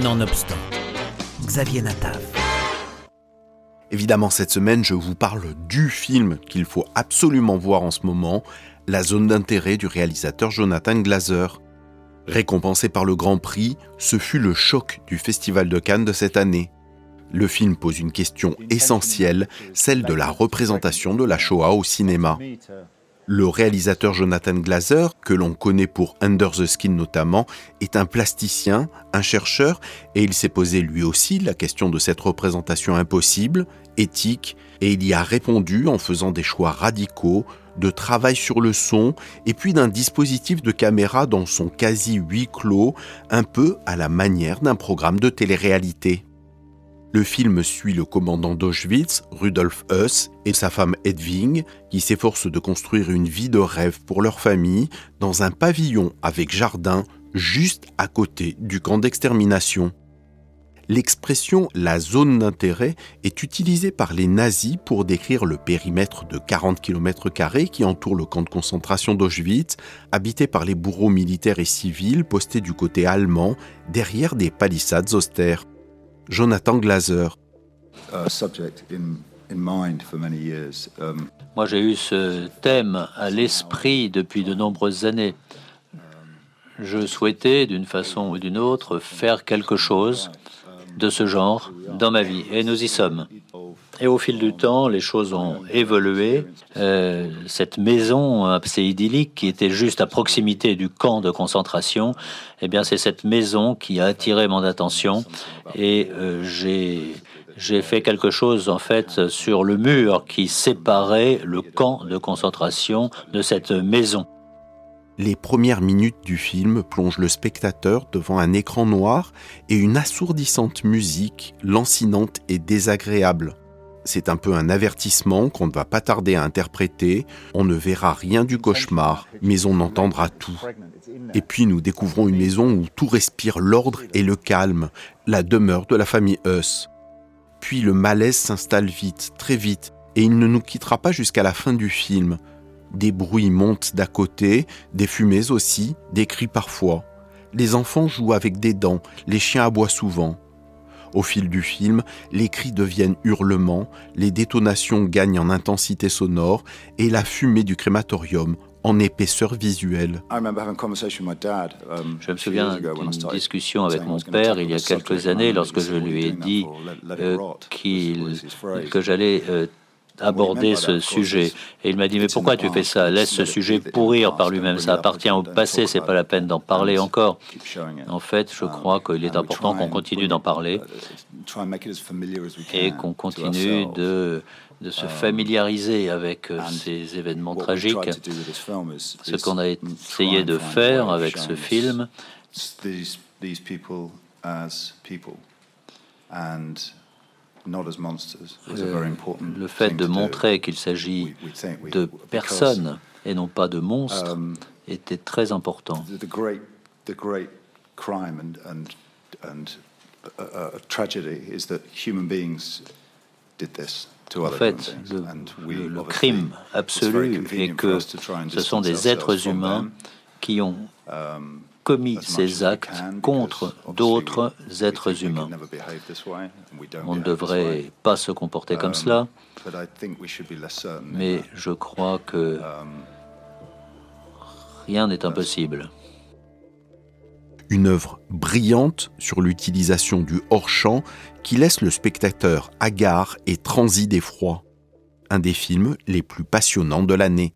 Nonobstant, Xavier Natav. Évidemment, cette semaine, je vous parle du film qu'il faut absolument voir en ce moment, La zone d'intérêt du réalisateur Jonathan Glazer. Récompensé par le Grand Prix, ce fut le choc du Festival de Cannes de cette année. Le film pose une question essentielle, celle de la représentation de la Shoah au cinéma. Le réalisateur Jonathan Glazer, que l'on connaît pour Under the Skin notamment, est un plasticien, un chercheur, et il s'est posé lui aussi la question de cette représentation impossible, éthique, et il y a répondu en faisant des choix radicaux, de travail sur le son, et puis d'un dispositif de caméra dans son quasi huis clos, un peu à la manière d'un programme de télé-réalité. Le film suit le commandant d'Auschwitz, Rudolf Huss, et sa femme Edwing, qui s'efforcent de construire une vie de rêve pour leur famille dans un pavillon avec jardin juste à côté du camp d'extermination. L'expression la zone d'intérêt est utilisée par les nazis pour décrire le périmètre de 40 km qui entoure le camp de concentration d'Auschwitz, habité par les bourreaux militaires et civils postés du côté allemand derrière des palissades austères. Jonathan Glazer. Moi, j'ai eu ce thème à l'esprit depuis de nombreuses années. Je souhaitais, d'une façon ou d'une autre, faire quelque chose de ce genre dans ma vie, et nous y sommes. Et au fil du temps, les choses ont évolué. Euh, cette maison assez idyllique qui était juste à proximité du camp de concentration, eh bien, c'est cette maison qui a attiré mon attention et euh, j'ai j'ai fait quelque chose en fait sur le mur qui séparait le camp de concentration de cette maison. Les premières minutes du film plongent le spectateur devant un écran noir et une assourdissante musique lancinante et désagréable. C'est un peu un avertissement qu'on ne va pas tarder à interpréter. On ne verra rien du cauchemar, mais on entendra tout. Et puis nous découvrons une maison où tout respire l'ordre et le calme, la demeure de la famille Huss. Puis le malaise s'installe vite, très vite, et il ne nous quittera pas jusqu'à la fin du film. Des bruits montent d'à côté, des fumées aussi, des cris parfois. Les enfants jouent avec des dents, les chiens aboient souvent. Au fil du film, les cris deviennent hurlements, les détonations gagnent en intensité sonore et la fumée du crématorium en épaisseur visuelle. Um, je me souviens d'une discussion avec mon père il y a quelques années lorsque je lui ai dit euh, que j'allais euh, aborder ce sujet. Et il m'a dit, mais pourquoi tu fais ça Laisse ce sujet pourrir par lui-même. Ça appartient au passé, c'est pas la peine d'en parler encore. En fait, je crois qu'il est important qu'on continue d'en parler et qu'on continue de, de se familiariser avec euh, ces événements tragiques. Ce qu'on a essayé de faire avec ce film, le fait de montrer qu'il s'agit de personnes et non pas de monstres um, était très important. En fait, le, le crime absolu est que ce sont des êtres humains qui ont um, commis ces actes contre d'autres êtres humains. On ne devrait pas se comporter comme cela, mais je crois que rien n'est impossible. Une œuvre brillante sur l'utilisation du hors-champ qui laisse le spectateur hagard et transi d'effroi. Un des films les plus passionnants de l'année.